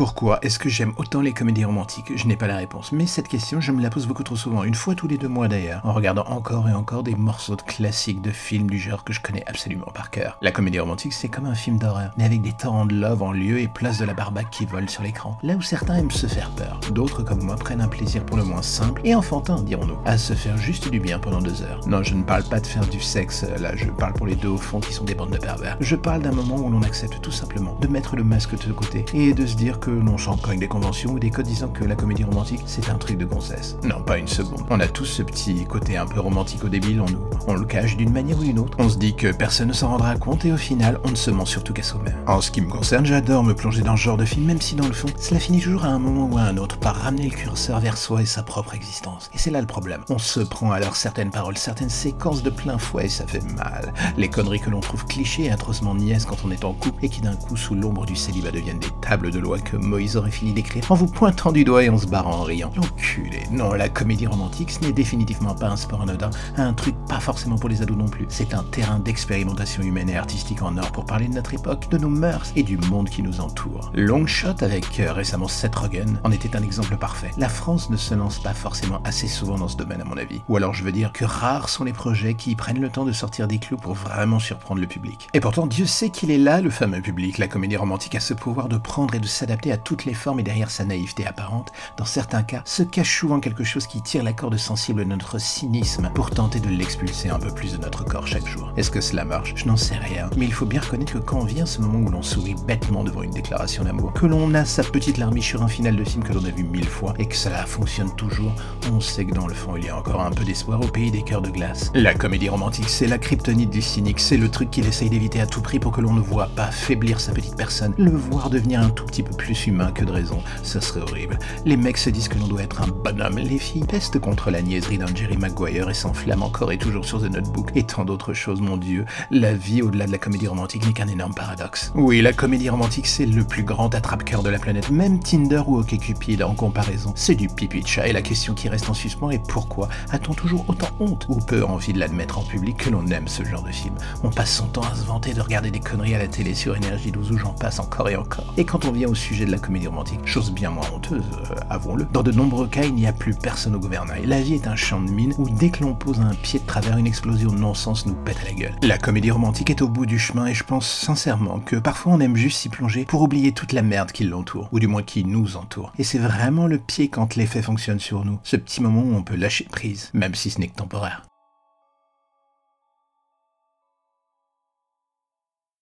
Pourquoi est-ce que j'aime autant les comédies romantiques? Je n'ai pas la réponse, mais cette question, je me la pose beaucoup trop souvent, une fois tous les deux mois d'ailleurs, en regardant encore et encore des morceaux de classiques de films du genre que je connais absolument par cœur. La comédie romantique, c'est comme un film d'horreur, mais avec des torrents de love en lieu et place de la barbaque qui vole sur l'écran. Là où certains aiment se faire peur, d'autres comme moi prennent un plaisir pour le moins simple et enfantin, dirons-nous, à se faire juste du bien pendant deux heures. Non, je ne parle pas de faire du sexe, là je parle pour les deux au fond qui sont des bandes de pervers. Je parle d'un moment où l'on accepte tout simplement de mettre le masque de côté et de se dire que l'on s'en des conventions ou des codes disant que la comédie romantique c'est un truc de gonzesse. Non, pas une seconde. On a tous ce petit côté un peu romantique au débile en nous. On le cache d'une manière ou d'une autre. On se dit que personne ne s'en rendra compte et au final, on ne se ment surtout qu'à soi-même. En ce qui me concerne, j'adore me plonger dans ce genre de film, même si dans le fond, cela finit toujours à un moment ou à un autre par ramener le curseur vers soi et sa propre existence. Et c'est là le problème. On se prend alors certaines paroles, certaines séquences de plein fouet et ça fait mal. Les conneries que l'on trouve clichés et atrocement niaises quand on est en couple et qui d'un coup, sous l'ombre du célibat, deviennent des tables de loi que Moïse aurait fini d'écrire en vous pointant du doigt et en se barrant en riant. L'enculé. Non, la comédie romantique, ce n'est définitivement pas un sport anodin, un truc pas forcément pour les ados non plus. C'est un terrain d'expérimentation humaine et artistique en or pour parler de notre époque, de nos mœurs et du monde qui nous entoure. Long Shot avec euh, récemment Seth Rogen en était un exemple parfait. La France ne se lance pas forcément assez souvent dans ce domaine à mon avis. Ou alors je veux dire que rares sont les projets qui prennent le temps de sortir des clous pour vraiment surprendre le public. Et pourtant Dieu sait qu'il est là, le fameux public. La comédie romantique a ce pouvoir de prendre et de s'adapter à toutes les formes et derrière sa naïveté apparente, dans certains cas, se cache souvent quelque chose qui tire la corde sensible de notre cynisme pour tenter de l'expulser un peu plus de notre corps chaque jour. Est-ce que cela marche? Je n'en sais rien. Mais il faut bien reconnaître que quand vient ce moment où l'on sourit bêtement devant une déclaration d'amour, que l'on a sa petite larmiche sur un final de film que l'on a vu mille fois et que cela fonctionne toujours, on sait que dans le fond il y a encore un peu d'espoir au pays des cœurs de glace. La comédie romantique, c'est la kryptonite du cynique, c'est le truc qu'il essaye d'éviter à tout prix pour que l'on ne voit pas faiblir sa petite personne, le voir devenir un tout petit peu plus humain que de raison. Ça serait horrible. Les mecs se disent que l'on doit être un bonhomme, les filles pestent contre la niaiserie d'un Jerry Maguire et s'enflamment encore et toujours sur The Notebook et tant d'autres choses, mon dieu. La vie au-delà de la comédie romantique n'est qu'un énorme paradoxe. Oui, la comédie romantique c'est le plus grand attrape-cœur de la planète, même Tinder ou OkCupid en comparaison, c'est du pipi de chat et la question qui reste en suspens est pourquoi a-t-on toujours autant honte ou peu envie de l'admettre en public que l'on aime ce genre de film? On passe son temps à se vanter de regarder des conneries à la télé sur Énergie 12 où j'en passe encore et encore. Et quand on vient au de la comédie romantique, chose bien moins honteuse, euh, avouons-le, dans de nombreux cas il n'y a plus personne au gouvernail. La vie est un champ de mine où dès que l'on pose un pied de travers, une explosion de non-sens nous pète à la gueule. La comédie romantique est au bout du chemin et je pense sincèrement que parfois on aime juste s'y plonger pour oublier toute la merde qui l'entoure, ou du moins qui nous entoure. Et c'est vraiment le pied quand l'effet fonctionne sur nous, ce petit moment où on peut lâcher prise, même si ce n'est que temporaire.